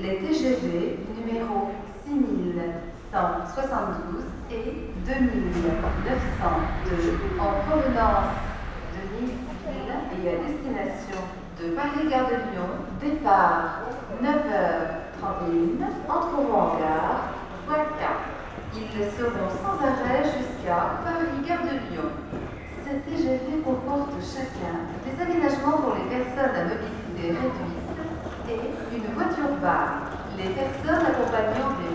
les TGV numéro 6172 et 2902 en provenance de Nice-Ville et à destination de Paris-Gare de Lyon, départ 9h31, entreront en gare, voie 4. Ils seront sans arrêt jusqu'à Paris-Gare de Lyon. Ces TGV comporte chacun des aménagements pour les personnes à mobilité réduite une voiture bar. Les personnes accompagnant des